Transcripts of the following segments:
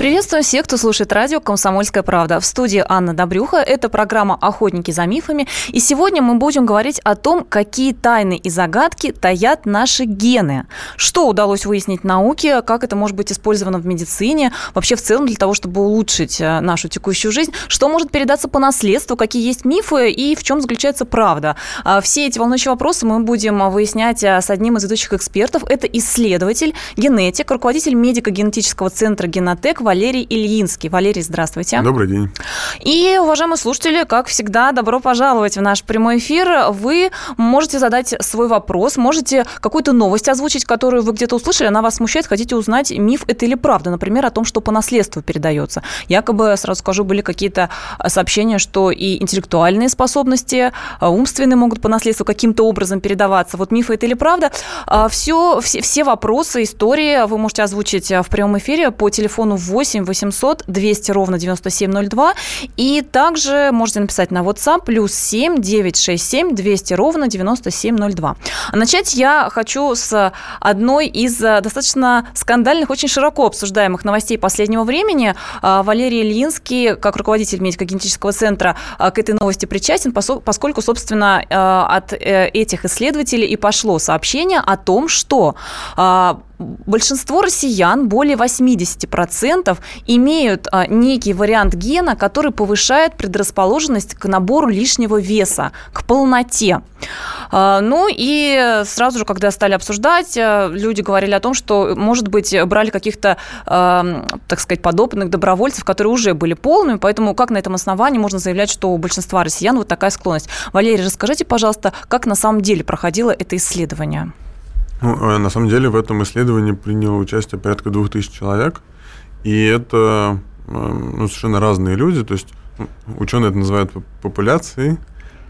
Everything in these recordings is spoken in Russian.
Приветствую всех, кто слушает радио «Комсомольская правда». В студии Анна Добрюха. Это программа «Охотники за мифами». И сегодня мы будем говорить о том, какие тайны и загадки таят наши гены. Что удалось выяснить науке, как это может быть использовано в медицине, вообще в целом для того, чтобы улучшить э, нашу текущую жизнь, что может передаться по наследству, какие есть мифы и в чем заключается правда. А все эти волнующие вопросы мы будем выяснять э, с одним из ведущих экспертов. Это исследователь, генетик, руководитель медико-генетического центра «Генотек» Валерий Ильинский. Валерий, здравствуйте. Добрый день. И, уважаемые слушатели, как всегда, добро пожаловать в наш прямой эфир. Вы можете задать свой вопрос, можете какую-то новость озвучить, которую вы где-то услышали, она вас смущает, хотите узнать, миф это или правда. Например, о том, что по наследству передается. Якобы, сразу скажу, были какие-то сообщения, что и интеллектуальные способности, а, умственные могут по наследству каким-то образом передаваться. Вот миф это или правда? Все, а, все, все вопросы, истории вы можете озвучить в прямом эфире по телефону 8 8 800 200 ровно 9702. И также можете написать на WhatsApp плюс 7 967 200 ровно 9702. А начать я хочу с одной из э, достаточно скандальных, очень широко обсуждаемых новостей последнего времени. А, Валерий Ильинский, как руководитель медико-генетического центра, а, к этой новости причастен, поскольку, собственно, э, от э, этих исследователей и пошло сообщение о том, что большинство россиян, более 80%, имеют а, некий вариант гена, который повышает предрасположенность к набору лишнего веса, к полноте. А, ну и сразу же, когда стали обсуждать, а, люди говорили о том, что, может быть, брали каких-то, так сказать, подопытных добровольцев, которые уже были полными, поэтому как на этом основании можно заявлять, что у большинства россиян вот такая склонность? Валерий, расскажите, пожалуйста, как на самом деле проходило это исследование? Ну, э, на самом деле в этом исследовании приняло участие порядка двух тысяч человек, и это э, ну, совершенно разные люди, то есть ученые это называют популяцией,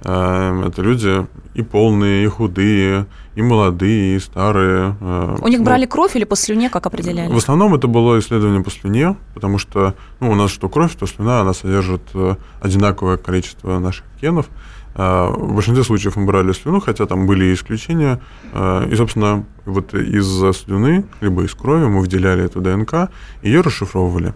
э, это люди и полные, и худые, и молодые, и старые. У них ну, брали кровь или по слюне, как определяли? В основном это было исследование по слюне, потому что ну, у нас что кровь, то слюна, она содержит одинаковое количество наших генов. А, в большинстве случаев мы брали слюну, хотя там были и исключения. А, и, собственно, вот из слюны, либо из крови мы выделяли эту ДНК, и ее расшифровывали.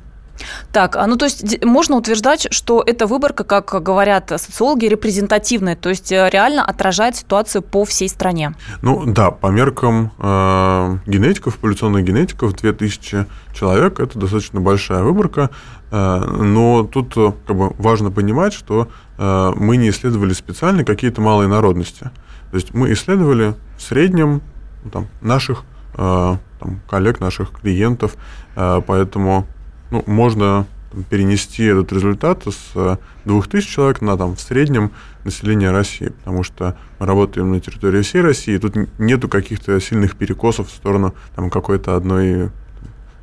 Так, а ну то есть можно утверждать, что эта выборка, как говорят социологи, репрезентативная, то есть э, реально отражает ситуацию по всей стране. Ну да, по меркам э, генетиков, популяционных генетиков, 2000 человек, это достаточно большая выборка, но тут э, как бы важно понимать, что э, мы не исследовали специально какие-то малые народности. То есть мы исследовали в среднем ну, там, наших э, там, коллег, наших клиентов, э, поэтому ну, можно перенести этот результат с 2000 человек на там, в среднем население России, потому что мы работаем на территории всей России, тут нету каких-то сильных перекосов в сторону там, какой-то одной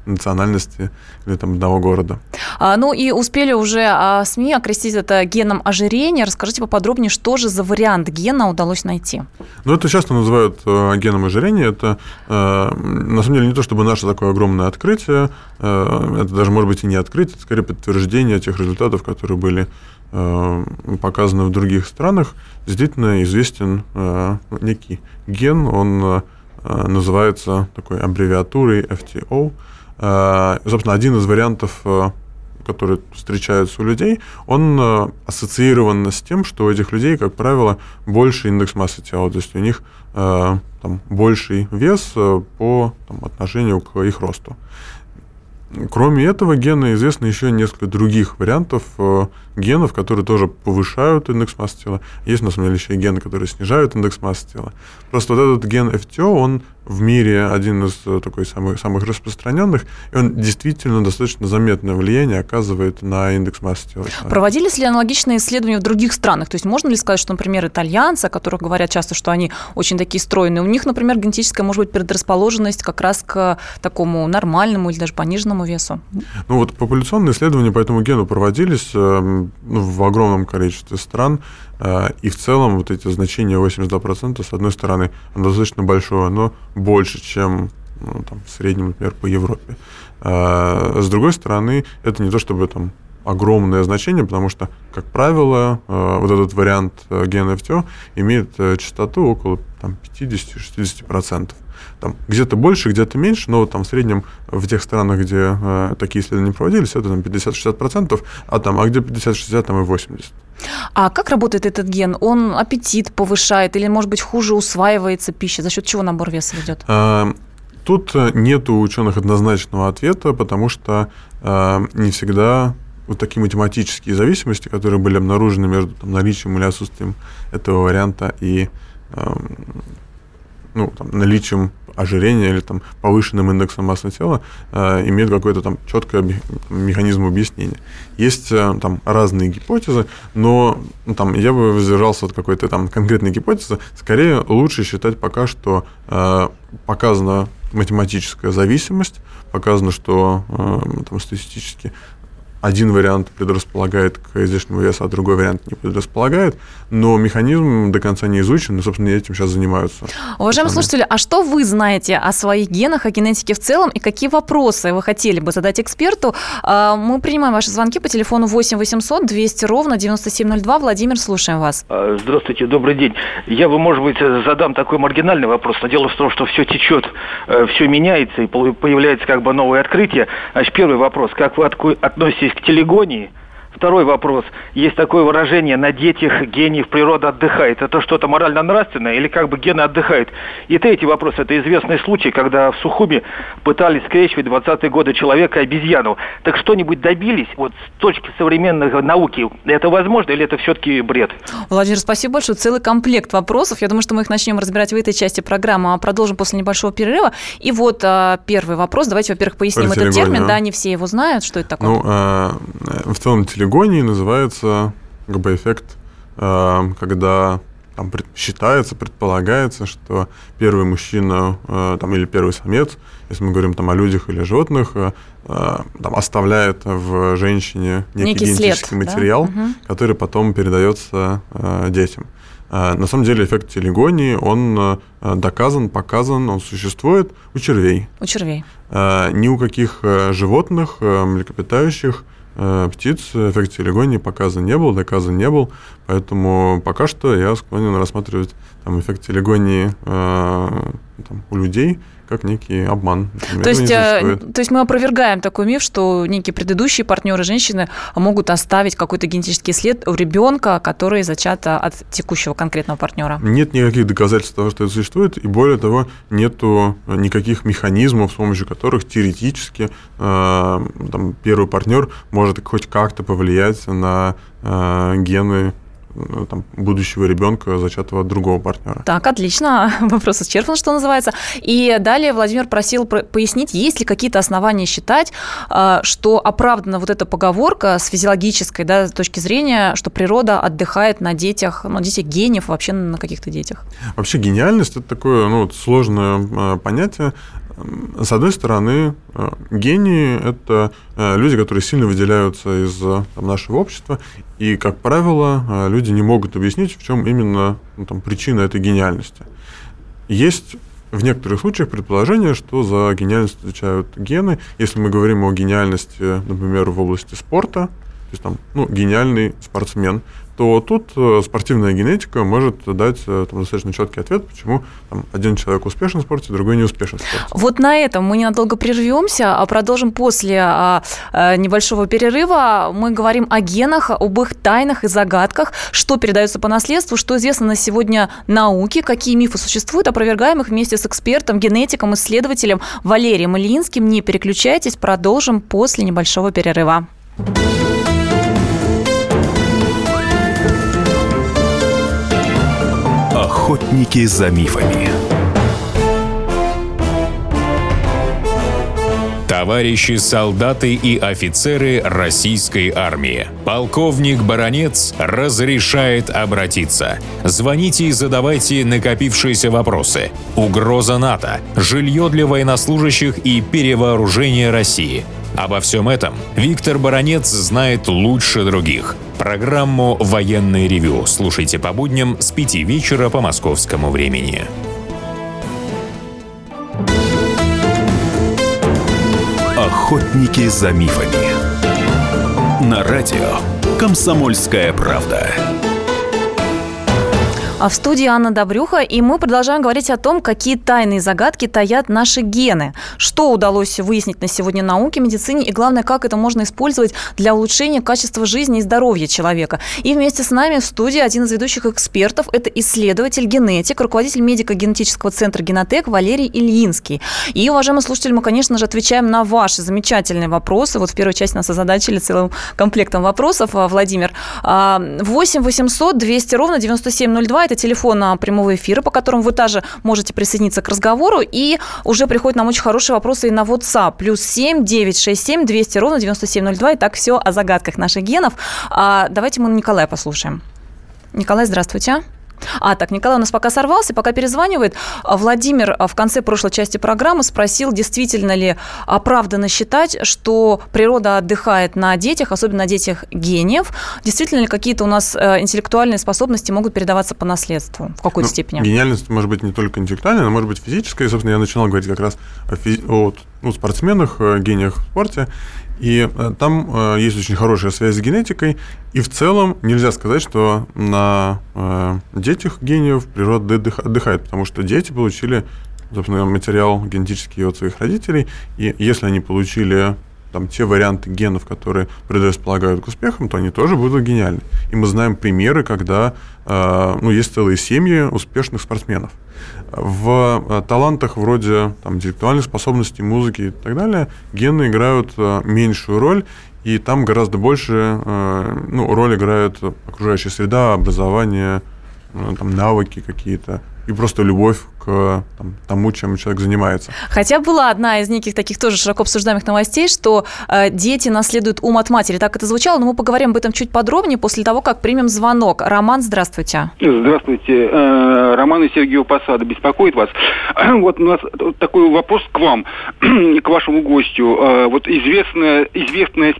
национальности или там одного города. А, ну и успели уже а, СМИ окрестить это геном ожирения. Расскажите поподробнее, что же за вариант гена удалось найти? Ну, это часто называют э, геном ожирения. Это, э, на самом деле, не то чтобы наше такое огромное открытие, э, это даже, может быть, и не открытие, это скорее подтверждение тех результатов, которые были э, показаны в других странах. Действительно известен э, некий ген, он э, называется такой аббревиатурой FTO – собственно, один из вариантов, э, который встречаются у людей, он э, ассоциирован с тем, что у этих людей, как правило, больше индекс массы тела, то есть у них там, больший вес по там, отношению к их росту. Кроме этого гена известно еще несколько других вариантов генов, которые тоже повышают индекс массы тела. Есть, на самом деле, еще и гены, которые снижают индекс массы тела. Просто вот этот ген FTO, он в мире один из э, такой самых, самых распространенных, и он действительно достаточно заметное влияние оказывает на индекс массы тела. Проводились ли аналогичные исследования в других странах? То есть можно ли сказать, что, например, итальянцы, о которых говорят часто, что они очень такие стройные, у них, например, генетическая, может быть, предрасположенность как раз к такому нормальному или даже пониженному весу? Ну вот популяционные исследования по этому гену проводились э, ну, в огромном количестве стран. Э, и в целом вот эти значения 82%, с одной стороны, оно достаточно большое, но больше, чем ну, там, в среднем, например, по Европе. Э, с другой стороны, это не то, чтобы там огромное значение, потому что, как правило, э, вот этот вариант э, гена ФТО имеет э, частоту около там, 50-60%. Там где-то больше, где-то меньше, но там в среднем в тех странах, где э, такие исследования проводились, это там 50-60%, а там, а где 50-60, там и 80%. А как работает этот ген? Он аппетит повышает или, может быть, хуже усваивается пища? За счет чего набор веса идет? А, тут нет у ученых однозначного ответа, потому что э, не всегда вот такие математические зависимости, которые были обнаружены между там, наличием или отсутствием этого варианта и э, ну, там, наличием ожирения или там, повышенным индексом массы тела, э, имеют какой-то там четкий механизм объяснения. Есть э, там разные гипотезы, но ну, там, я бы воздержался от какой-то там конкретной гипотезы. Скорее, лучше считать пока, что э, показана математическая зависимость, показано, что э, там, статистически один вариант предрасполагает к излишнему весу, а другой вариант не предрасполагает, но механизм до конца не изучен, и, собственно, этим сейчас занимаются. Уважаемые слушатели, а что вы знаете о своих генах, о генетике в целом, и какие вопросы вы хотели бы задать эксперту? А, мы принимаем ваши звонки по телефону 8 800 200 ровно 9702. Владимир, слушаем вас. А, здравствуйте, добрый день. Я бы, может быть, задам такой маргинальный вопрос, но дело в том, что все течет, э, все меняется, и появляется как бы новое открытие. Значит, первый вопрос. Как вы относитесь к телегонии. Второй вопрос. Есть такое выражение «на детях гениев природа отдыхает». Это что-то морально-нравственное или как бы гены отдыхают? И третий вопрос. Это известный случай, когда в Сухуми пытались скрещивать 20-е годы человека и обезьяну. Так что-нибудь добились вот с точки современной науки? Это возможно или это все-таки бред? Владимир, спасибо большое. Целый комплект вопросов. Я думаю, что мы их начнем разбирать в этой части программы, а продолжим после небольшого перерыва. И вот а, первый вопрос. Давайте, во-первых, поясним Про этот термин. Да, не все его знают. Что это такое? Ну, а, в целом, телегон полигонии называется как бы эффект, э, когда там считается, предполагается, что первый мужчина э, там, или первый самец, если мы говорим там, о людях или животных, э, там, оставляет в женщине некий, некий генетический след, материал, да? который потом передается детям. На самом деле эффект телегонии, он доказан, показан, он существует у червей. У червей. Ни у каких животных, млекопитающих Э, птиц эффект телегонии показан не был, доказан не был, поэтому пока что я склонен рассматривать там, эффект телегонии э, там, у людей как некий обман. То есть, э, то есть мы опровергаем такой миф, что некие предыдущие партнеры женщины могут оставить какой-то генетический след у ребенка, который зачат от текущего конкретного партнера. Нет никаких доказательств того, что это существует, и более того, нету никаких механизмов, с помощью которых теоретически э, там, первый партнер может хоть как-то повлиять на э, гены Э, там, будущего ребенка, зачатого от другого партнера. Так, отлично. Вопрос исчерпан, что называется. И далее Владимир просил пояснить, есть ли какие-то основания считать, э, что оправдана вот эта поговорка с физиологической да, точки зрения, что природа отдыхает на детях, ну, детях гениев, вообще на каких-то детях? Вообще гениальность – это такое ну, сложное э, понятие. С одной стороны, э, гении – это э, люди, которые сильно выделяются из там, нашего общества, и, как правило, э, люди не могут объяснить, в чем именно ну, там, причина этой гениальности. Есть в некоторых случаях предположение, что за гениальность отвечают гены. Если мы говорим о гениальности, например, в области спорта, то есть там, ну, гениальный спортсмен, то тут э, спортивная генетика может дать э, там, достаточно четкий ответ, почему там, один человек успешен в спорте, другой не успешен в спорте. Вот на этом мы ненадолго прервемся, а продолжим после а, а, небольшого перерыва. Мы говорим о генах, об их тайнах и загадках, что передается по наследству, что известно на сегодня науке, какие мифы существуют, опровергаем их вместе с экспертом, генетиком, исследователем Валерием Ильинским. Не переключайтесь, продолжим после небольшого перерыва. Охотники за мифами. Товарищи солдаты и офицеры российской армии. Полковник Баронец разрешает обратиться. Звоните и задавайте накопившиеся вопросы. Угроза НАТО, жилье для военнослужащих и перевооружение России – Обо всем этом Виктор Баранец знает лучше других. Программу «Военный ревю» слушайте по будням с 5 вечера по московскому времени. Охотники за мифами. на радио «Комсомольская правда». А в студии Анна Добрюха, и мы продолжаем говорить о том, какие тайные загадки таят наши гены. Что удалось выяснить на сегодня науке, медицине, и главное, как это можно использовать для улучшения качества жизни и здоровья человека. И вместе с нами в студии один из ведущих экспертов – это исследователь, генетик, руководитель медико-генетического центра «Генотек» Валерий Ильинский. И, уважаемые слушатели, мы, конечно же, отвечаем на ваши замечательные вопросы. Вот в первой части нас озадачили целым комплектом вопросов, а, Владимир. 8 800 200 ровно 9702 это телефон прямого эфира, по которому вы также можете присоединиться к разговору. И уже приходят нам очень хорошие вопросы и на WhatsApp. Плюс 7 967 200 ровно 9702. И так все о загадках наших генов. А, давайте мы Николая послушаем. Николай, здравствуйте. А, так, Николай у нас пока сорвался, пока перезванивает. А, Владимир а, в конце прошлой части программы спросил, действительно ли оправданно считать, что природа отдыхает на детях, особенно на детях гениев. Действительно ли какие-то у нас э, интеллектуальные способности могут передаваться по наследству в какой-то ну, степени? Гениальность может быть не только интеллектуальная, но может быть физическая. И, собственно, я начинал говорить как раз о, физи- о ну, спортсменах, э, гениях в спорте. И э, там э, есть очень хорошая связь с генетикой. И в целом нельзя сказать, что на э, детях гениев природа отдыхает, потому что дети получили, собственно, материал генетический от своих родителей. И если они получили там, те варианты генов, которые предрасполагают к успехам, то они тоже будут гениальны. И мы знаем примеры, когда ну, есть целые семьи успешных спортсменов. В э, талантах вроде там, интеллектуальных способностей, музыки и так далее гены играют э, меньшую роль, и там гораздо больше э, ну, роль играет окружающая среда, образование, там, навыки какие-то и просто любовь к там, тому, чем человек занимается. Хотя была одна из неких таких тоже широко обсуждаемых новостей, что э, дети наследуют ум от матери. Так это звучало, но мы поговорим об этом чуть подробнее после того, как примем звонок. Роман, здравствуйте. Здравствуйте. Э, Роман из Сергеева Посада беспокоит вас. Вот у нас такой вопрос к вам, к вашему гостю. Э, вот известная, известная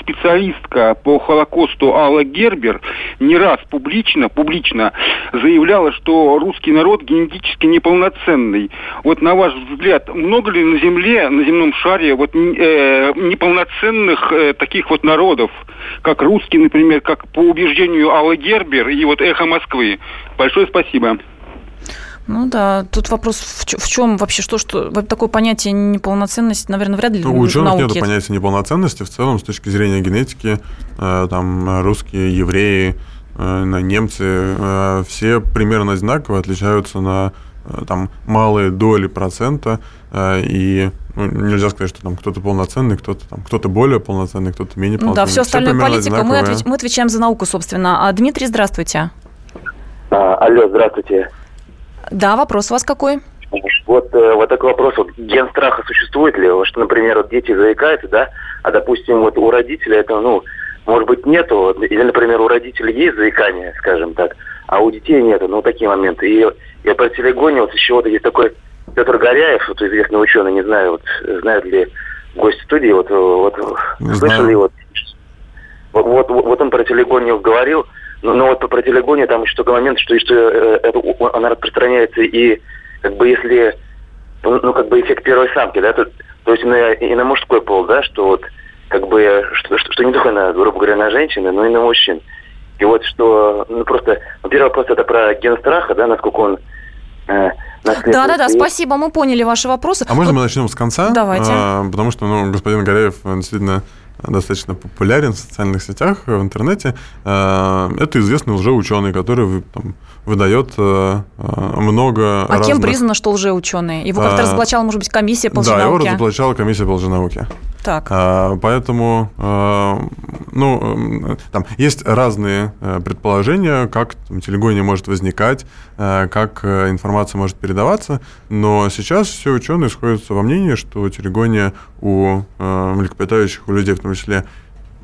специалистка по Холокосту Алла Гербер не раз публично, публично заявляла, что русский народ генетически неполноценный. Вот на ваш взгляд, много ли на Земле, на земном шаре вот э, неполноценных э, таких вот народов, как русский, например, как по убеждению Аллы Гербер и вот «Эхо Москвы»? Большое спасибо. Ну да, тут вопрос в чем вообще, что, что такое понятие неполноценности, наверное, вряд ли ну, У ученых нет понятия неполноценности в целом с точки зрения генетики, э, там русские, евреи, э, немцы, э, все примерно одинаково отличаются на там малые доли процента, и ну, нельзя сказать, что там кто-то полноценный, кто-то там кто-то более полноценный, кто-то менее полноценный. Ну, да, все остальное все политика. Мы, отвеч, мы отвечаем за науку, собственно. А, Дмитрий, здравствуйте. А, алло, здравствуйте. Да, вопрос у вас какой? Вот, э, вот такой вопрос. Вот ген страха существует ли? Что, например, вот дети заикаются, да, а, допустим, вот у родителей это, ну, может быть, нету, или, например, у родителей есть заикание, скажем так, а у детей нету, ну, такие моменты. И я про телегоне, вот еще вот есть такой Петр Горяев, вот известный ученый, не знаю, вот знают ли гость студии, вот, вот слышали, вот, вот, вот, вот он про телегонию говорил, но, но вот про телегонию там еще такой момент, что, что э, это, она распространяется и как бы если, ну, ну как бы эффект первой самки, да, то, то есть на, и на мужской пол, да, что вот как бы, что, что, что не только на, грубо говоря, на женщины, но и на мужчин. И вот что, ну просто, ну, первый вопрос это про ген страха, да, насколько он э, да, да, да, спасибо, мы поняли ваши вопросы. А можно мы начнем с конца? Давайте. А, потому что, ну, господин Горяев действительно достаточно популярен в социальных сетях, в интернете. Э, это известный лжеученый, который там, выдает э, э, много А разных... кем признано, что лжеученый? Его как-то разоблачала, может быть, комиссия по лженауке? Да, его разоблачала комиссия по лженауке. Так. Поэтому, ну, там есть разные предположения, как там, телегония может возникать, как информация может передаваться, но сейчас все ученые сходятся во мнении, что телегония у млекопитающих, у людей в том числе,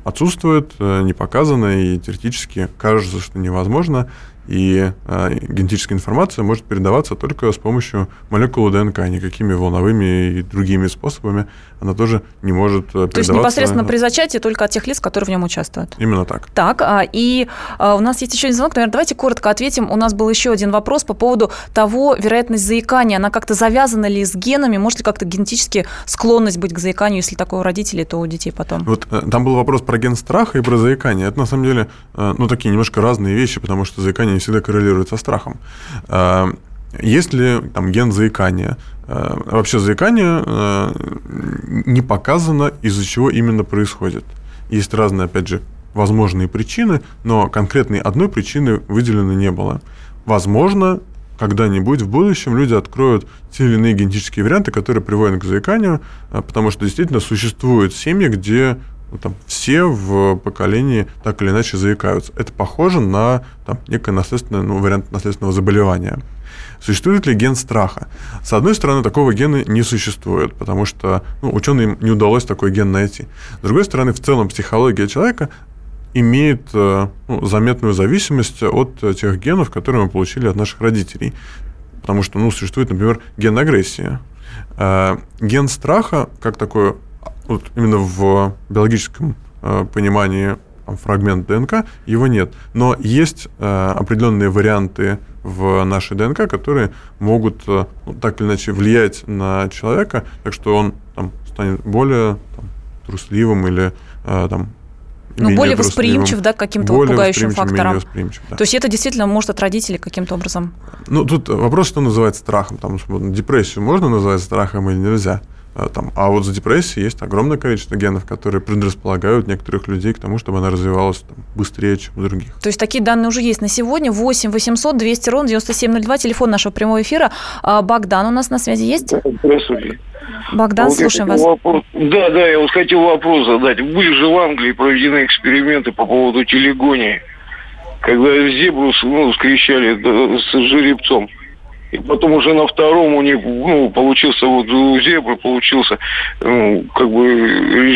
отсутствует, не показано, и теоретически кажется, что невозможно. И э, генетическая информация может передаваться только с помощью молекулы ДНК, никакими волновыми и другими способами она тоже не может передаваться. То есть непосредственно при зачатии только от тех лиц, которые в нем участвуют? Именно так. Так, а, и а, у нас есть еще один звонок, наверное, давайте коротко ответим. У нас был еще один вопрос по поводу того, вероятность заикания, она как-то завязана ли с генами, может ли как-то генетически склонность быть к заиканию, если такое у родителей, то у детей потом? Вот э, там был вопрос про ген страха и про заикание. Это на самом деле, э, ну, такие немножко разные вещи, потому что заикание не всегда коррелирует со страхом. Э, есть ли там ген заикания? Вообще заикание не показано, из-за чего именно происходит. Есть разные, опять же, возможные причины, но конкретной одной причины выделено не было. Возможно, когда-нибудь в будущем люди откроют те или иные генетические варианты, которые приводят к заиканию, а, потому что действительно существуют семьи, где ну, там, все в поколении так или иначе заикаются. Это похоже на там, некое наследственное, ну, вариант наследственного заболевания. Существует ли ген страха? С одной стороны, такого гена не существует, потому что ну, ученым не удалось такой ген найти. С другой стороны, в целом психология человека имеет э, ну, заметную зависимость от тех генов, которые мы получили от наших родителей. Потому что ну, существует, например, ген агрессии. Э, ген страха, как такой, вот именно в биологическом э, понимании фрагмент ДНК, его нет. Но есть определенные варианты в нашей ДНК, которые могут ну, так или иначе влиять на человека, так что он там, станет более там, трусливым или там, ну, более восприимчив, да, к каким-то более пугающим факторам. Да. То есть это действительно может от родителей каким-то образом. Ну, тут вопрос, что называется страхом. Там, депрессию можно назвать страхом или нельзя. А, там, а вот за депрессией есть огромное количество генов, которые предрасполагают некоторых людей к тому, чтобы она развивалась там, быстрее, чем у других. То есть такие данные уже есть на сегодня. 8 800 200 ровно 9702, телефон нашего прямого эфира. А, Богдан у нас на связи есть? Здравствуйте. Богдан, вот слушаем вас. Вопрос, да, да, я вот хотел вопрос задать. Были же в Англии проведены эксперименты по поводу телегонии, когда зебру ну, скрещали с жеребцом. И потом уже на втором у них ну, получился вот у зебры получился ну, как бы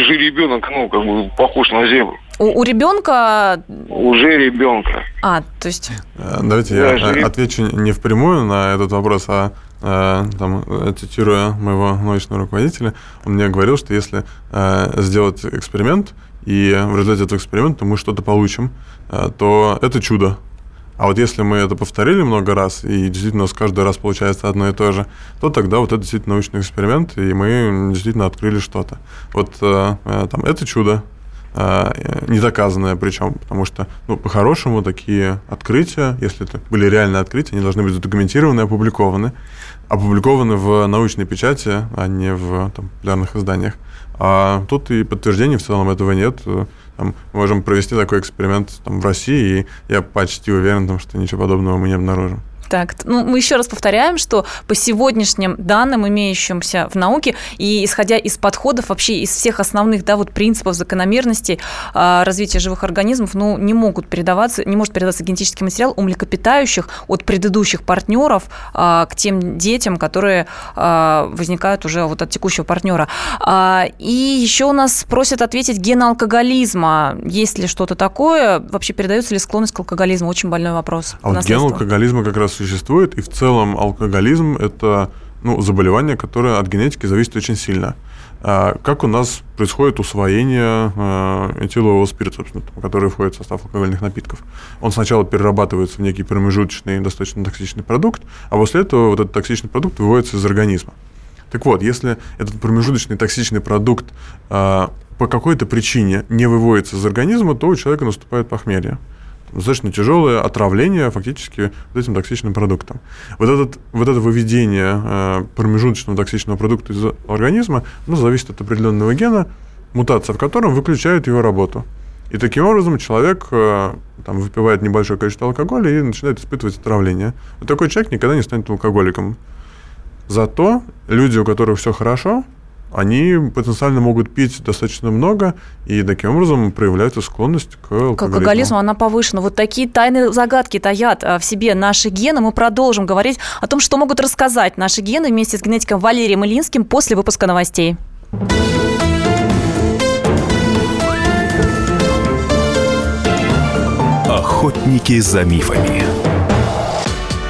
жеребенок, ну, как бы похож на зебру. У, у ребенка... Уже ребенка. А, то есть... Э, давайте да, я жереб... отвечу не впрямую на этот вопрос, а Э, там, э, цитируя моего научного руководителя, он мне говорил, что если э, сделать эксперимент, и в результате этого эксперимента мы что-то получим, то это чудо. А вот если мы это повторили много раз, и действительно у нас каждый раз получается одно и то же, то тогда вот это действительно научный эксперимент, и мы действительно открыли что-то. Вот там это чудо, недоказанное причем, потому что, ну, по-хорошему, такие открытия, если это были реальные открытия, они должны быть задокументированы опубликованы опубликованы в научной печати, а не в там, популярных изданиях. А тут и подтверждений в целом этого нет. Там, можем провести такой эксперимент там, в России, и я почти уверен, там, что ничего подобного мы не обнаружим. Так, ну, мы еще раз повторяем, что по сегодняшним данным, имеющимся в науке, и исходя из подходов, вообще из всех основных, да, вот принципов закономерностей э, развития живых организмов, ну, не могут передаваться, не может передаваться генетический материал у млекопитающих от предыдущих партнеров э, к тем детям, которые э, возникают уже вот от текущего партнера. Э, и еще у нас просят ответить ген алкоголизма. Есть ли что-то такое? Вообще передается ли склонность к алкоголизму? Очень больной вопрос. А вот ген алкоголизма как раз существует, и в целом алкоголизм – это ну, заболевание, которое от генетики зависит очень сильно. А как у нас происходит усвоение э, этилового спирта, собственно, который входит в состав алкогольных напитков? Он сначала перерабатывается в некий промежуточный, достаточно токсичный продукт, а после этого вот этот токсичный продукт выводится из организма. Так вот, если этот промежуточный токсичный продукт э, по какой-то причине не выводится из организма, то у человека наступает похмелье достаточно тяжелое отравление фактически вот этим токсичным продуктом. Вот, этот, вот это выведение э, промежуточного токсичного продукта из организма ну, зависит от определенного гена, мутация в котором выключает его работу. И таким образом человек э, там, выпивает небольшое количество алкоголя и начинает испытывать отравление. Вот такой человек никогда не станет алкоголиком. Зато люди, у которых все хорошо, они потенциально могут пить достаточно много, и таким образом проявляется склонность к алкоголизму. К алкоголизму она повышена. Вот такие тайные загадки таят а, в себе наши гены. Мы продолжим говорить о том, что могут рассказать наши гены вместе с генетиком Валерием Илинским после выпуска новостей. Охотники за мифами.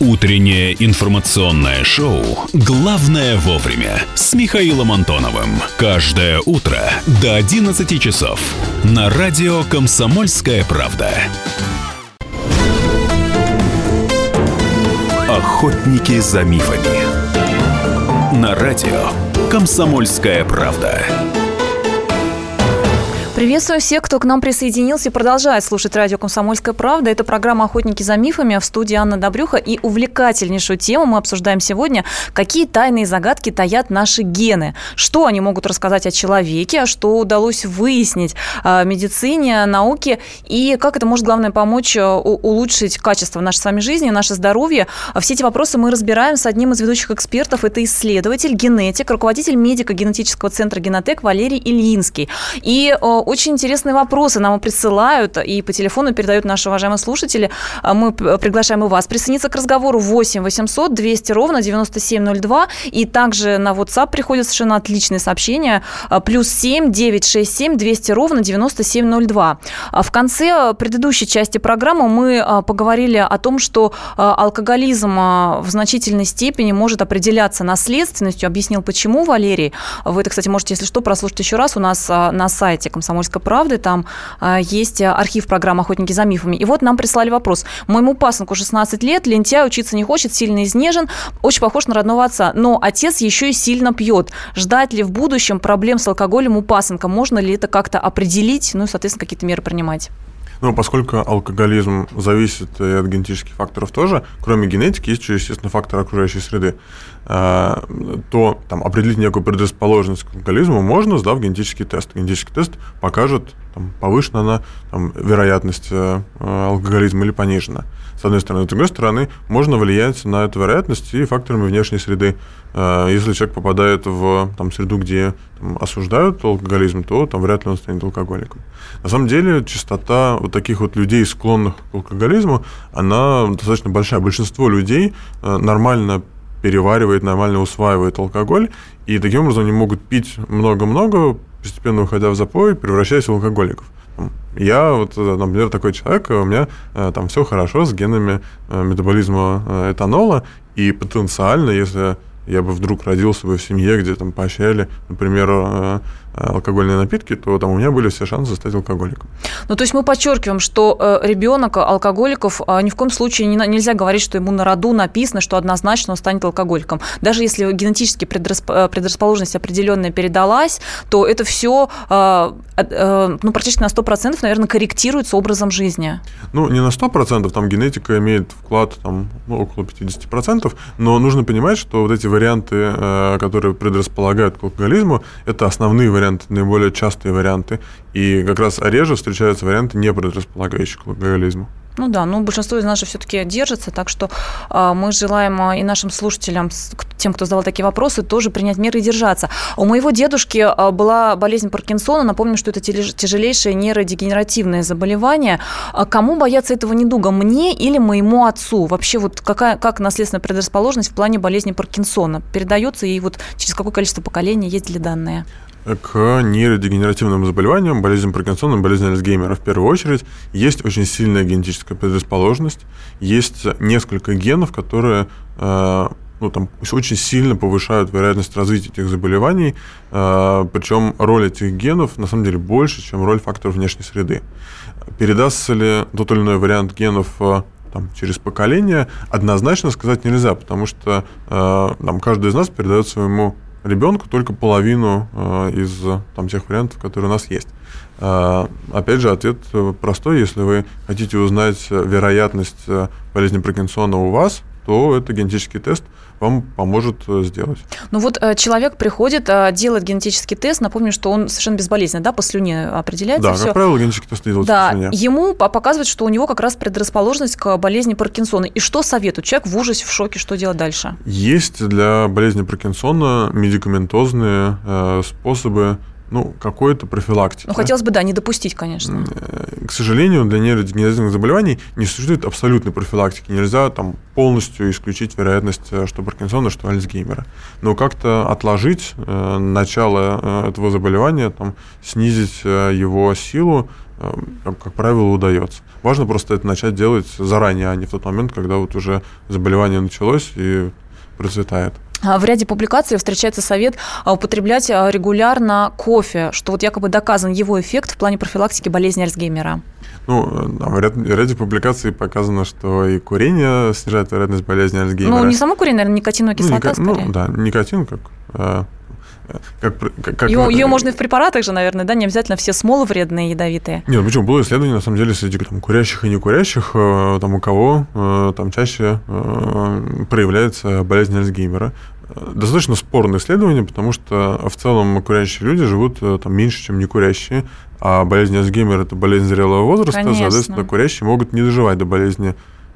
Утреннее информационное шоу «Главное вовремя» с Михаилом Антоновым. Каждое утро до 11 часов на радио «Комсомольская правда». Охотники за мифами. На радио «Комсомольская правда». Приветствую всех, кто к нам присоединился и продолжает слушать радио «Комсомольская правда». Это программа «Охотники за мифами» в студии Анна Добрюха. И увлекательнейшую тему мы обсуждаем сегодня. Какие тайные загадки таят наши гены? Что они могут рассказать о человеке? Что удалось выяснить в медицине, науке? И как это может, главное, помочь э, улучшить качество нашей с вами жизни, наше здоровье? Все эти вопросы мы разбираем с одним из ведущих экспертов. Это исследователь, генетик, руководитель медико-генетического центра «Генотек» Валерий Ильинский. И очень интересные вопросы нам присылают и по телефону передают наши уважаемые слушатели. А мы приглашаем и вас присоединиться к разговору 8 800 200 ровно 9702. И также на WhatsApp приходят совершенно отличные сообщения. А, плюс 7 967 200 ровно 9702. А в конце предыдущей части программы мы поговорили о том, что алкоголизм в значительной степени может определяться наследственностью. Объяснил, почему, Валерий. Вы это, кстати, можете, если что, прослушать еще раз у нас на сайте комсомольского «Комсомольской правды». Там а, есть архив программы «Охотники за мифами». И вот нам прислали вопрос. Моему пасынку 16 лет, лентяй, учиться не хочет, сильно изнежен, очень похож на родного отца. Но отец еще и сильно пьет. Ждать ли в будущем проблем с алкоголем у пасынка? Можно ли это как-то определить? Ну и, соответственно, какие-то меры принимать? Ну, поскольку алкоголизм зависит и от генетических факторов тоже, кроме генетики, есть еще, естественно, фактор окружающей среды, то там, определить некую предрасположенность к алкоголизму можно, сдав генетический тест. Генетический тест покажет, там, повышена она там, вероятность э, алкоголизма или понижена. С одной стороны. С другой стороны, можно влиять на эту вероятность и факторами внешней среды. Э, если человек попадает в там, среду, где там, осуждают алкоголизм, то там вряд ли он станет алкоголиком. На самом деле, частота вот таких вот людей, склонных к алкоголизму, она достаточно большая. Большинство людей э, нормально переваривает, нормально усваивает алкоголь, и таким образом они могут пить много-много, постепенно уходя в запой, превращаясь в алкоголиков. Я вот, э, например, такой человек, у меня там все хорошо с генами метаболизма этанола, и потенциально, если я бы вдруг родился бы в семье, где там поощряли, например, э, алкогольные напитки, то там у меня были все шансы стать алкоголиком. Ну, то есть мы подчеркиваем, что э, ребенок алкоголиков а, ни в коем случае не, нельзя говорить, что ему на роду написано, что однозначно он станет алкоголиком. Даже если генетически э, предрасположенность определенная передалась, то это все э, э, ну, практически на 100%, наверное, корректируется образом жизни. Ну, не на 100%, там генетика имеет вклад там, ну, около 50%, но нужно понимать, что вот эти варианты, э, которые предрасполагают к алкоголизму, это основные варианты, наиболее частые варианты. И как раз реже встречаются варианты, не предрасполагающие к алкоголизму. Ну да, ну большинство из нас же все-таки держится, так что э, мы желаем э, и нашим слушателям, тем, кто задавал такие вопросы, тоже принять меры и держаться. У моего дедушки э, была болезнь Паркинсона, напомню, что это тяжелейшее нейродегенеративное заболевание. Кому бояться этого недуга, мне или моему отцу? Вообще вот какая, как наследственная предрасположенность в плане болезни Паркинсона передается и вот через какое количество поколений есть ли данные? К нейродегенеративным заболеваниям, болезням Паркинсона, болезням Альцгеймера в первую очередь, есть очень сильная генетическая предрасположенность, есть несколько генов, которые э, ну, там, очень сильно повышают вероятность развития этих заболеваний, э, причем роль этих генов на самом деле больше, чем роль факторов внешней среды. Передастся ли тот или иной вариант генов э, там, через поколение, однозначно сказать нельзя, потому что э, там, каждый из нас передает своему ребенку только половину э, из там, тех вариантов, которые у нас есть. Э, опять же, ответ простой. Если вы хотите узнать вероятность э, болезни Паркинсона у вас, то это генетический тест – вам поможет э, сделать. Ну вот э, человек приходит, э, делает генетический тест, напомню, что он совершенно безболезненно, да, по слюне определяется Да, все. как правило, генетический тест делается да, по слюне. ему показывает, что у него как раз предрасположенность к болезни Паркинсона. И что советует? Человек в ужасе, в шоке, что делать дальше? Есть для болезни Паркинсона медикаментозные э, способы ну, какой-то профилактики. Ну, хотелось бы, да, не допустить, конечно. К сожалению, для нейродегенеративных заболеваний не существует абсолютной профилактики. Нельзя там полностью исключить вероятность, э, что Паркинсона, что Альцгеймера. Но как-то отложить э, начало э, этого заболевания, там, снизить э, его силу, э, как, как правило, удается. Важно просто это начать делать заранее, а не в тот момент, когда вот уже заболевание началось и процветает. А В ряде публикаций встречается совет а, употреблять а, регулярно кофе, что вот якобы доказан его эффект в плане профилактики болезни Альцгеймера. Ну, в ряде, в ряде публикаций показано, что и курение снижает вероятность болезни Альцгеймера. Ну, не само курение, наверное, никотиновая кислота ну, ника- ну, да, никотин как... э, как, как, как Ее, ее можно и в препаратах же, наверное, да, не обязательно все смолы вредные, ядовитые. Нет, ну почему? Было исследование, на самом деле, среди там, курящих и некурящих, э, там, у кого э, там чаще э, проявляется болезнь Альцгеймера. Э, Достаточно спорное исследование, потому что в целом курящие люди живут э, там, меньше, чем некурящие, а болезнь Альцгеймера – это болезнь зрелого возраста, Конечно. соответственно, курящие могут не доживать до болезни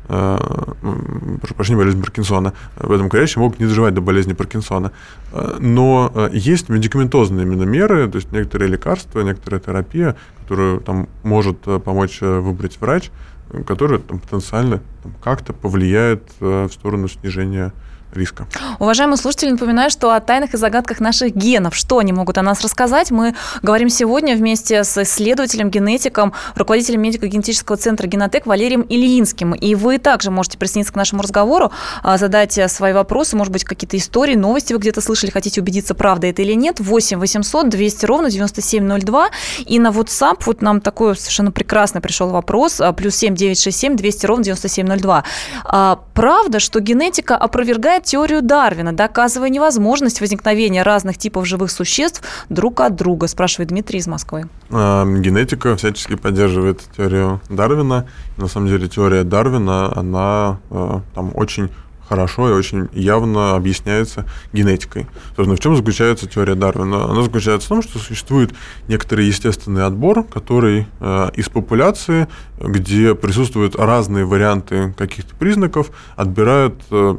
э, м, прошу прощения, болезнь Паркинсона. Поэтому курящие могут не доживать до болезни Паркинсона. Э, Но э, есть медикаментозные именно меры, то есть некоторые лекарства, некоторая терапия, которую там может э, помочь э, выбрать врач, э, которая там, потенциально там, как-то повлияет э, в сторону снижения риска. Уважаемые слушатели, напоминаю, что о тайнах и загадках наших генов, что они могут о нас рассказать, мы говорим сегодня вместе с исследователем, генетиком, руководителем медико-генетического центра «Генотек» Валерием Ильинским. И вы также можете присоединиться к нашему разговору, а, задать э, свои вопросы, может быть, какие-то истории, новости вы где-то слышали, хотите убедиться, правда это или нет. 8 800 200 ровно 9702. И на WhatsApp вот нам такой совершенно прекрасный пришел вопрос, а, плюс 7 967 200 ровно 9702. А, правда, что генетика опровергает теорию Дарвина, доказывая невозможность возникновения разных типов живых существ друг от друга, спрашивает Дмитрий из Москвы. А, Генетика всячески поддерживает теорию Дарвина. На самом деле теория Дарвина, она э, там очень хорошо и очень явно объясняется генетикой. Собственно, в чем заключается теория Дарвина? Она заключается в том, что существует некоторый естественный отбор, который э, из популяции, где присутствуют разные варианты каких-то признаков, отбирают э,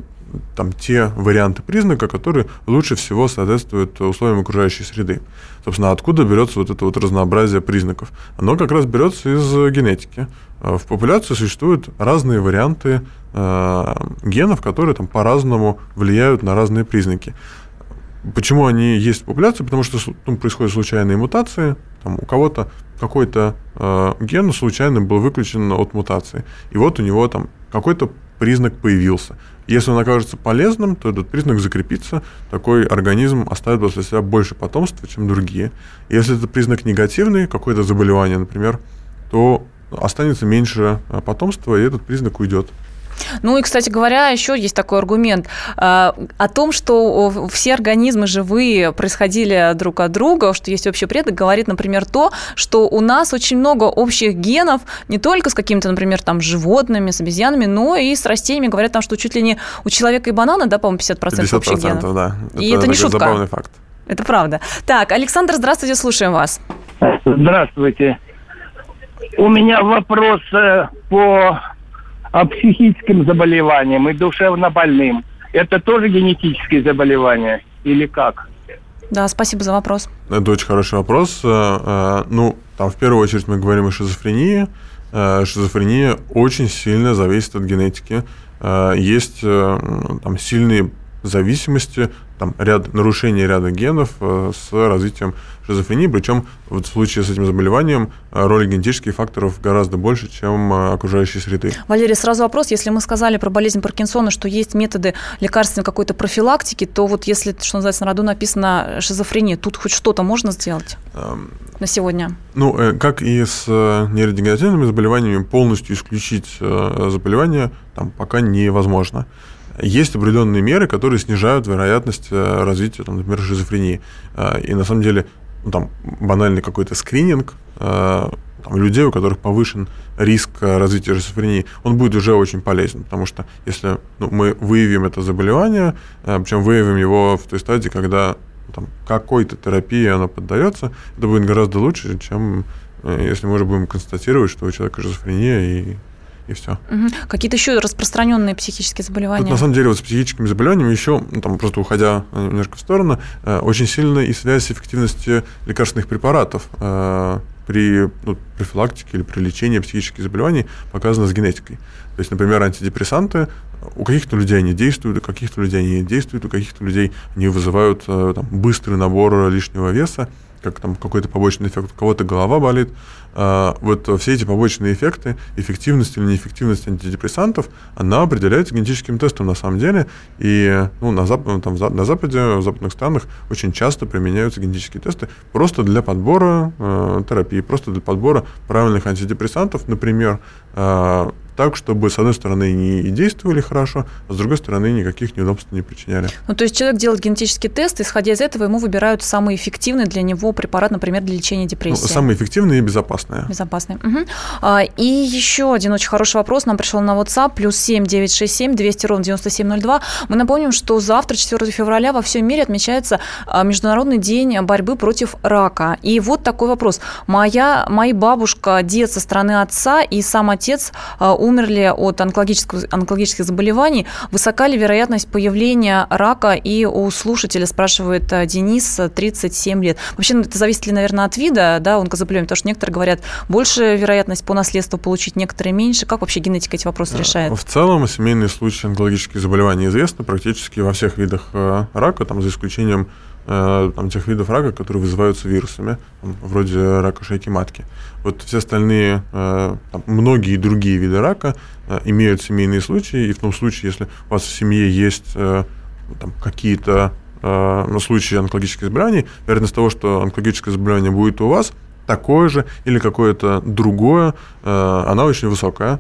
там те варианты признака, которые лучше всего соответствуют условиям окружающей среды. Собственно, откуда берется вот это вот разнообразие признаков? Оно как раз берется из генетики. Э, В популяции существуют разные варианты э, генов, которые там по-разному влияют на разные признаки. Почему они есть в популяции? Потому что ну, происходят случайные мутации. Там, у кого-то какой-то э, ген случайно был выключен от мутации. И вот у него там какой-то признак появился. Если он окажется полезным, то этот признак закрепится, такой организм оставит после себя больше потомства, чем другие. Если этот признак негативный, какое-то заболевание, например, то останется меньше э, потомства, и этот признак уйдет. Ну и, кстати говоря, еще есть такой аргумент э, о том, что все организмы живые происходили друг от друга, что есть общий предок, говорит, например, то, что у нас очень много общих генов не только с какими-то, например, там животными, с обезьянами, но и с растениями. Говорят там, что чуть ли не у человека и банана, да, по-моему, 50%, 50% общих генов. да. И это не такой шутка. забавный факт. Это правда. Так, Александр, здравствуйте, слушаем вас. Здравствуйте. У меня вопрос э, по а, психическим заболеваниям и душевно больным. Это тоже генетические заболевания или как? Да, спасибо за вопрос. Это очень хороший вопрос. Э, э, Ну, там в первую очередь мы говорим о шизофрении. Э, Шизофрения очень сильно зависит от генетики. Есть там сильные зависимости, там ряд нарушений ряда генов э, с развитием шизофрении, причем вот в случае с этим заболеванием э, роль генетических факторов гораздо больше, чем э, окружающей среды. Валерий, сразу вопрос. Если мы сказали про болезнь Паркинсона, что есть методы лекарственной какой-то профилактики, то вот если, что называется, на роду написано шизофрения, тут хоть что-то можно сделать Эм, на сегодня? Ну, как и с нейродегенеративными заболеваниями, полностью исключить заболевание там пока невозможно. Есть определенные меры, которые снижают вероятность э, развития, там, например, шизофрении. Э, И на самом деле, ну, там, банальный какой-то скрининг э, там, людей, у которых повышен риск развития шизофрении, он будет уже очень полезен, потому что если ну, мы выявим это заболевание, причем выявим его в той стадии, когда там, какой-то терапии оно поддается, это будет гораздо лучше, чем если мы уже будем констатировать, что у человека шизофрения и и все. Угу. Какие-то еще распространенные психические заболевания? Тут, на самом деле, вот с психическими заболеваниями еще, ну, там, просто уходя немножко в сторону, э, очень сильная и связь эффективности лекарственных препаратов э, при ну, профилактике или при лечении психических заболеваний показана с генетикой. То есть, например, антидепрессанты у каких-то людей они действуют, у каких-то людей они не действуют, у каких-то людей они вызывают э, там, быстрый набор лишнего веса, как там какой-то побочный эффект, у кого-то голова болит. А, вот все эти побочные эффекты, эффективность или неэффективность антидепрессантов, она определяется генетическим тестом на самом деле. И ну, на, Зап там, на Западе, в западных странах очень часто применяются генетические тесты просто для подбора э, терапии, просто для подбора правильных антидепрессантов. Например, э, так, чтобы, с одной стороны, не действовали хорошо, а с другой стороны, никаких неудобств не причиняли. Ну, то есть человек делает генетический тест, исходя из этого, ему выбирают самый эффективный для него препарат, например, для лечения депрессии. Ну, самый эффективный и безопасный. Безопасный. Угу. А, и еще один очень хороший вопрос нам пришел на WhatsApp, плюс 7 967 200 ровно 9702. Мы напомним, что завтра, 4 февраля, во всем мире отмечается а, Международный день борьбы против рака. И вот такой вопрос. Моя, моя бабушка, дед со стороны отца и сам отец а, умерли от онкологических, заболеваний. Высока ли вероятность появления рака? И у слушателя спрашивает э, Денис, 37 лет. Вообще, ну, это зависит ли, наверное, от вида да, онкозаболевания, потому что некоторые говорят, больше вероятность по наследству получить, некоторые меньше. Как вообще генетика эти вопросы решает? В целом, семейные случаи онкологических заболеваний известны практически во всех видах э, рака, там, за исключением там, тех видов рака, которые вызываются вирусами, там, вроде рака шейки матки. Вот все остальные, э, там, многие другие виды рака э, имеют семейные случаи, и в том случае, если у вас в семье есть там, какие-то ну, случаи онкологических заболеваний, вероятность того, что онкологическое заболевание будет у вас, такое же или какое-то другое, она очень высокая.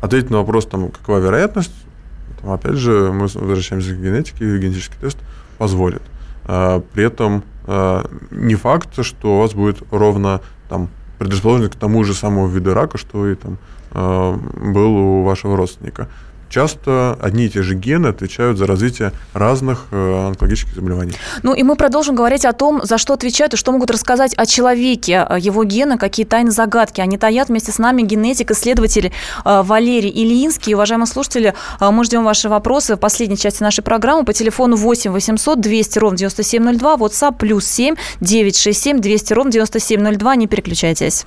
Ответить на вопрос, там, какова вероятность, там, опять же, мы возвращаемся к генетике, генетический тест позволит. А, при этом а, не факт, что у вас будет ровно там, предрасположенность к тому же самому виду рака, что и там а, был у вашего родственника часто одни и те же гены отвечают за развитие разных э, онкологических заболеваний. Ну и мы продолжим говорить о том, за что отвечают и что могут рассказать о человеке, э, его гены, какие тайны загадки. Они таят вместе с нами генетик, исследователь э, Валерий Ильинский. Уважаемые слушатели, мы ждем ваши вопросы в последней части нашей программы по телефону 8 800 200 ровно 9702, WhatsApp плюс 7 967 200 ровно 9702. Не переключайтесь.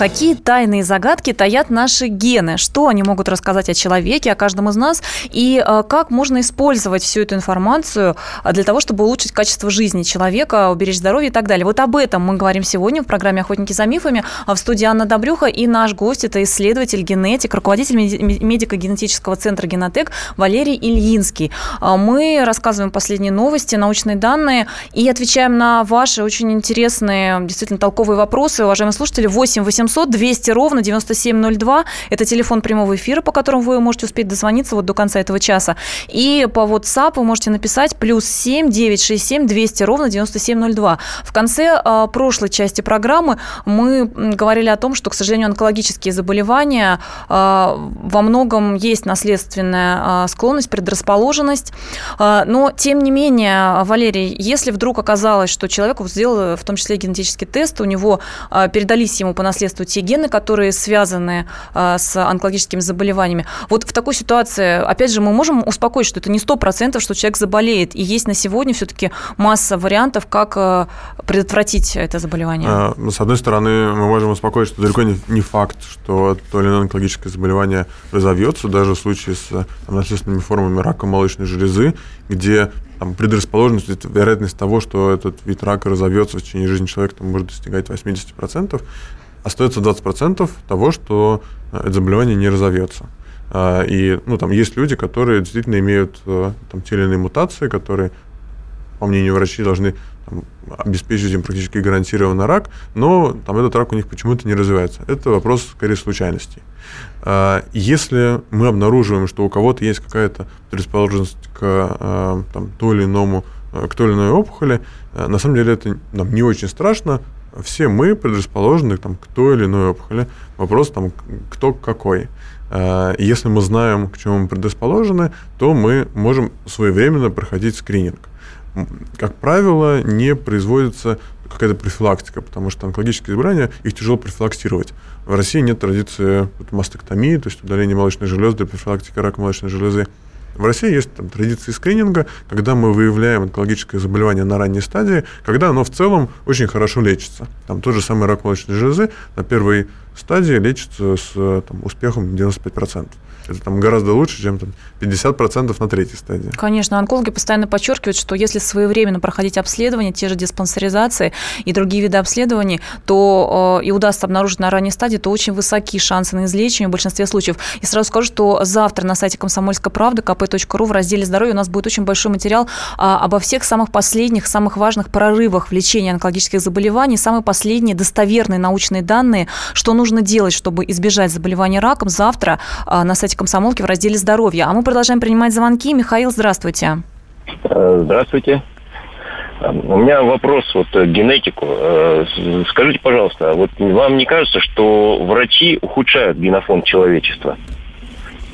Какие тайные загадки таят наши гены? Что они могут рассказать о человеке, о каждом из нас? И э, как можно использовать всю эту информацию э, для того, чтобы улучшить качество жизни человека, уберечь здоровье и так далее? Вот об этом мы говорим сегодня в программе «Охотники за мифами». А в студии Анна Добрюха и наш гость – это исследователь, генетик, руководитель медико-генетического центра «Генотек» Валерий Ильинский. А мы рассказываем последние новости, научные данные и отвечаем на ваши очень интересные, действительно толковые вопросы. Уважаемые слушатели, 8 800 800 200 ровно 9702. Это телефон прямого эфира, по которому вы можете успеть дозвониться вот до конца этого часа. И по WhatsApp вы можете написать плюс 7 967 200 ровно 9702. В конце э, прошлой части программы мы говорили о том, что, к сожалению, онкологические заболевания э, во многом есть наследственная э, склонность, предрасположенность. Э, но, тем не менее, Валерий, если вдруг оказалось, что человеку сделали в том числе генетический тест, у него э, передались ему по наследству что те гены, которые связаны а, с онкологическими заболеваниями. Вот в такой ситуации, опять же, мы можем успокоить, что это не сто процентов, что человек заболеет. И есть на сегодня все-таки масса вариантов, как а, предотвратить это заболевание. А, ну, с одной стороны, мы можем успокоить, что далеко не факт, что то или иное онкологическое заболевание разовьется, даже в случае с там, наследственными формами рака молочной железы, где там, предрасположенность, вероятность того, что этот вид рака разовьется в течение жизни человека, там, может достигать 80%. Остается 20% того, что это заболевание не разовьется. И ну, там есть люди, которые действительно имеют там, те или иные мутации, которые, по мнению врачей, должны там, обеспечить им практически гарантированно рак, но там этот рак у них почему-то не развивается. Это вопрос скорее случайностей. А, если мы обнаруживаем, что у кого-то есть какая-то предрасположенность к а, там, той или иному, а, к той или иной опухоли, на самом деле это нам не очень страшно. Все мы предрасположены там, к той или иной опухоли. Вопрос там, кто какой. Если мы знаем, к чему мы предрасположены, то мы можем своевременно проходить скрининг как правило, не производится какая-то профилактика, потому что онкологические заболевания, их тяжело профилактировать. В России нет традиции мастектомии, то есть удаления молочной железы для профилактики рака молочной железы. В России есть там, традиции скрининга, когда мы выявляем онкологическое заболевание на ранней стадии, когда оно в целом очень хорошо лечится. Там тот же самый рак молочной железы на первой стадии лечится с там, успехом 95%. Это там гораздо лучше, чем там, 50% на третьей стадии. Конечно, онкологи постоянно подчеркивают, что если своевременно проходить обследование, те же диспансеризации и другие виды обследований, то э, и удастся обнаружить на ранней стадии, то очень высоки шансы на излечение в большинстве случаев. И сразу скажу, что завтра на сайте «Комсомольской правды» kp.ru в разделе «Здоровье» у нас будет очень большой материал а, обо всех самых последних, самых важных прорывах в лечении онкологических заболеваний, самые последние достоверные научные данные, что нужно делать, чтобы избежать заболевания раком. Завтра а, на сайте «Комсомолки» в разделе «Здоровье». А мы продолжаем принимать звонки. Михаил, здравствуйте. Э, здравствуйте. У меня вопрос вот к генетику. Э, скажите, пожалуйста, вот вам не кажется, что врачи ухудшают генофонд человечества?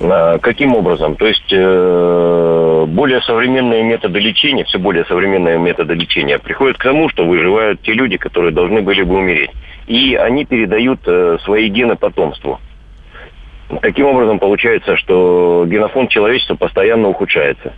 А, каким образом? То есть э, более современные методы лечения, все более современные методы лечения приходят к тому, что выживают те люди, которые должны были бы умереть. И они передают свои гены потомству. Таким образом, получается, что генофонд человечества постоянно ухудшается.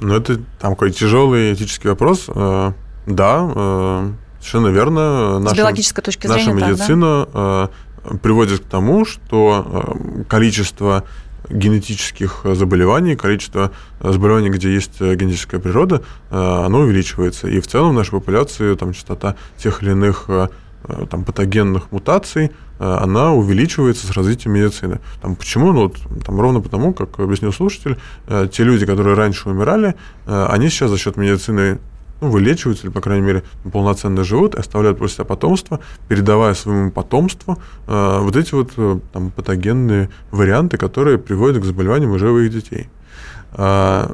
Ну, это там какой тяжелый этический вопрос. Э, да, э, совершенно верно. Наша, С биологической точки зрения, Наша медицина так, да? Э, приводит к тому, что количество генетических заболеваний, количество заболеваний, где есть генетическая природа, оно увеличивается. И в целом в нашей популяции там, частота тех или иных там, патогенных мутаций Э, она увеличивается с развитием медицины. Там, почему? Ну, вот, там, ровно потому, как объяснил слушатель, э, те люди, которые раньше умирали, э, они сейчас за счет медицины ну, вылечиваются, или, по крайней мере, полноценно живут и оставляют после себя потомство, передавая своему потомству э, вот эти вот э, там, патогенные варианты, которые приводят к заболеваниям уже у их детей. Э,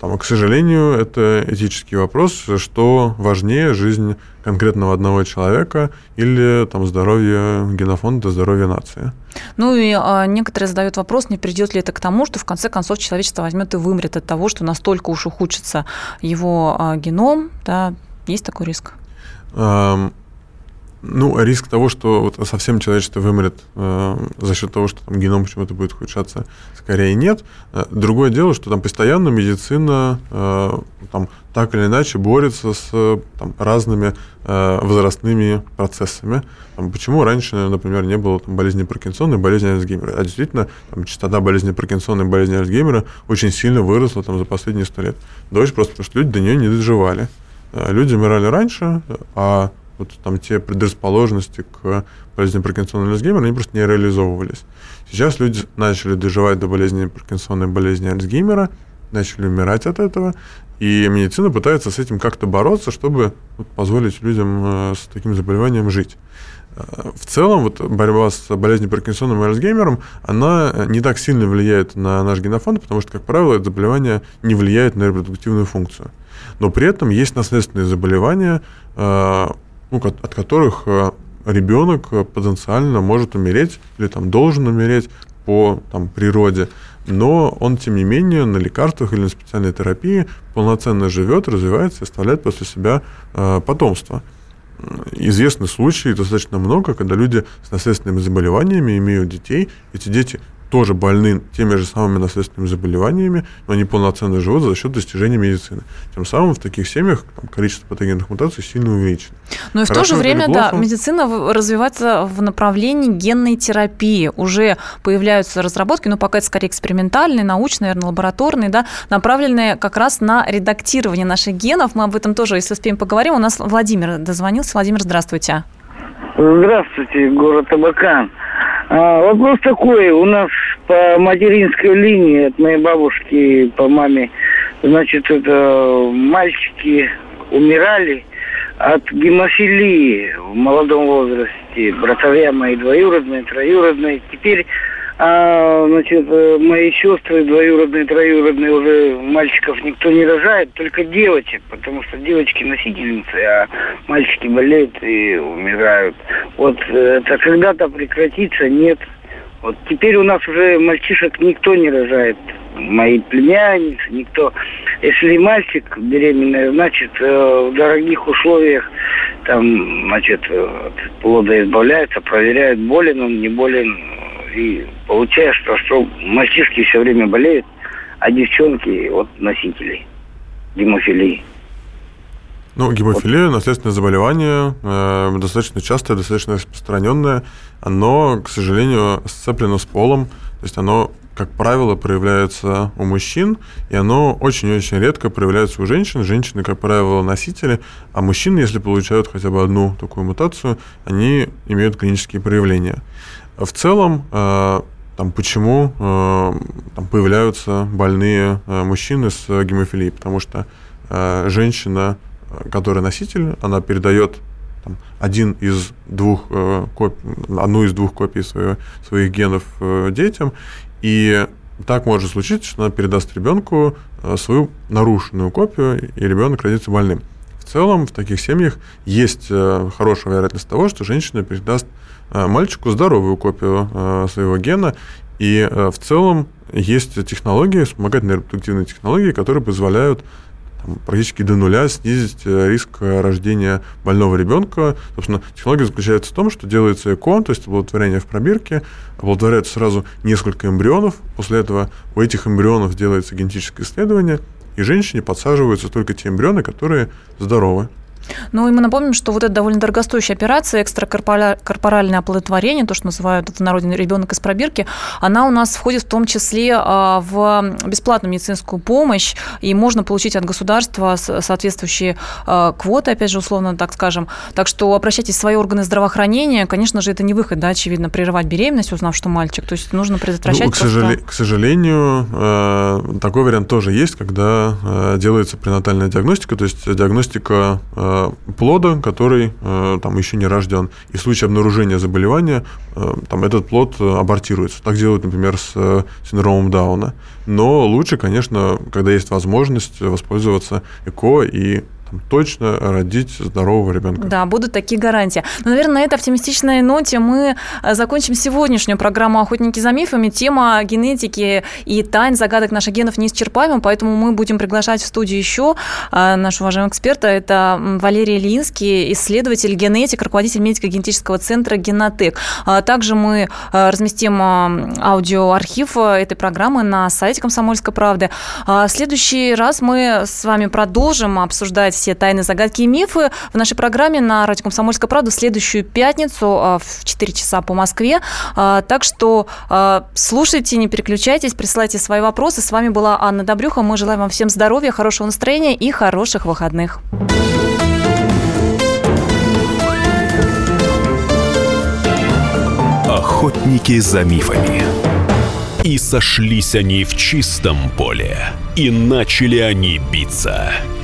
там, к сожалению, это этический вопрос, что важнее жизнь конкретного одного человека или там, здоровье генофонда, здоровье нации. Ну и а, некоторые задают вопрос, не придет ли это к тому, что в конце концов человечество возьмет и вымрет от того, что настолько уж ухудшится его а, геном, да, есть такой риск? Ну, риск того, что вот совсем человечество вымрет э, за счет того, что там геном почему-то будет ухудшаться, скорее нет. Э, другое дело, что там постоянно медицина э, там, так или иначе борется с там, разными э, возрастными процессами. Там, почему раньше, например, не было там, болезни Паркинсона и болезни Альцгеймера? А действительно, там, частота болезни Паркинсона и болезни Альцгеймера очень сильно выросла там, за последние сто лет. Да просто потому, что люди до нее не доживали. Э, люди умирали раньше, а вот там те предрасположенности к болезни Паркинсона и Альцгеймера, они просто не реализовывались. Сейчас люди начали доживать до болезни Паркинсона и болезни Альцгеймера, начали умирать от этого, и медицина пытается с этим как-то бороться, чтобы вот, позволить людям э, с таким заболеванием жить. Э, в целом, вот борьба с болезнью Паркинсоном и Альцгеймером, она не так сильно влияет на наш генофонд, потому что, как правило, это заболевание не влияет на репродуктивную функцию. Но при этом есть наследственные заболевания, э, ну, от которых э, ребенок э, потенциально может умереть или там должен умереть по там, природе, но он, тем не менее, на лекарствах или на специальной терапии полноценно живет, развивается и оставляет после себя э, потомство. Известны случаи достаточно много, когда люди с наследственными заболеваниями имеют детей, эти дети тоже больны теми же самыми наследственными заболеваниями, но они полноценно живут за счет достижения медицины. Тем самым в таких семьях там, количество патогенных мутаций сильно увеличено. Но и в то же время, да, медицина развивается в направлении генной терапии. Уже появляются разработки, но пока это скорее экспериментальные, научные, наверное, лабораторные, да, направленные как раз на редактирование наших генов. Мы об этом тоже, если успеем, поговорим. У нас Владимир дозвонился. Владимир, здравствуйте. Здравствуйте, город Абакан. А, вопрос такой, у нас по материнской линии от моей бабушки по маме, значит, это мальчики умирали от гемофилии в молодом возрасте. Братовья мои двоюродные, троюродные. Теперь а, значит, э, мои сестры двоюродные, троюродные уже мальчиков никто не рожает, только девочек, потому что девочки носительницы, а мальчики болеют и умирают. Вот э, это когда-то прекратится, нет. Вот теперь у нас уже мальчишек никто не рожает. Мои племянницы, никто. Если мальчик беременный, значит, э, в дорогих условиях там, значит, плода избавляется, проверяют, болен он, не болен, и получается, что, что мальчишки все время болеют, а девчонки вот носители гемофилии. Ну, гемофилия, наследственное заболевание, э, достаточно частое, достаточно распространенное. Оно, к сожалению, сцеплено с полом. То есть оно, как правило, проявляется у мужчин, и оно очень-очень редко проявляется у женщин. Женщины, как правило, носители, а мужчины, если получают хотя бы одну такую мутацию, они имеют клинические проявления. В целом, э, там, почему э, там появляются больные э, мужчины с гемофилией? Потому что женщина, которая носитель, она передает там, один из двух коп... одну из двух копий своего, своих генов детям, и так может случиться, что она передаст ребенку свою нарушенную копию, и ребенок родится больным. В целом в таких семьях есть хорошая вероятность того, что женщина передаст мальчику здоровую копию э, своего гена. И э, в целом есть технологии, вспомогательные репродуктивные технологии, которые позволяют там, практически до нуля снизить риск рождения больного ребенка. Собственно, технология заключается в том, что делается ЭКО, то есть оплодотворение в пробирке, оплодотворяется сразу несколько эмбрионов, после этого у этих эмбрионов делается генетическое исследование, и женщине подсаживаются только те эмбрионы, которые здоровы. Ну и мы напомним, что вот это довольно дорогостоящая операция, экстракорпоральное оплодотворение, то, что называют в народе ребенок из пробирки, она у нас входит в том числе а, в бесплатную медицинскую помощь, и можно получить от государства соответствующие а, квоты, опять же, условно так скажем. Так что обращайтесь в свои органы здравоохранения. Конечно же, это не выход, да, очевидно, прерывать беременность, узнав, что мальчик. То есть нужно предотвращать. Ну, к, сожале... к сожалению, э, такой вариант тоже есть, когда делается пренатальная диагностика, то есть диагностика плода, который э, там еще не рожден. И в случае обнаружения заболевания э, там этот плод э, абортируется. Так делают, например, с синдромом Дауна. Но лучше, конечно, когда есть возможность воспользоваться ЭКО и точно родить здорового ребенка. Да, будут такие гарантии. Но, наверное, на этой оптимистичной ноте мы э, закончим сегодняшнюю программу «Охотники за мифами». Тема генетики и тайн загадок наших генов неисчерпаема, поэтому мы будем приглашать в студию еще э, нашего уважаемого эксперта. Это Валерий Ильинский, исследователь, генетик, руководитель медико-генетического центра «Генотек». А также мы э, разместим аудиоархив этой программы на сайте «Комсомольской правды». В следующий раз мы с вами продолжим обсуждать все тайны, загадки и мифы в нашей программе на радио «Комсомольская правда» в следующую пятницу а, в 4 часа по Москве. А, так что а, слушайте, не переключайтесь, присылайте свои вопросы. С вами была Анна Добрюха. Мы желаем вам всем здоровья, хорошего настроения и хороших выходных. Охотники за мифами. И сошлись они в чистом поле, и начали они биться –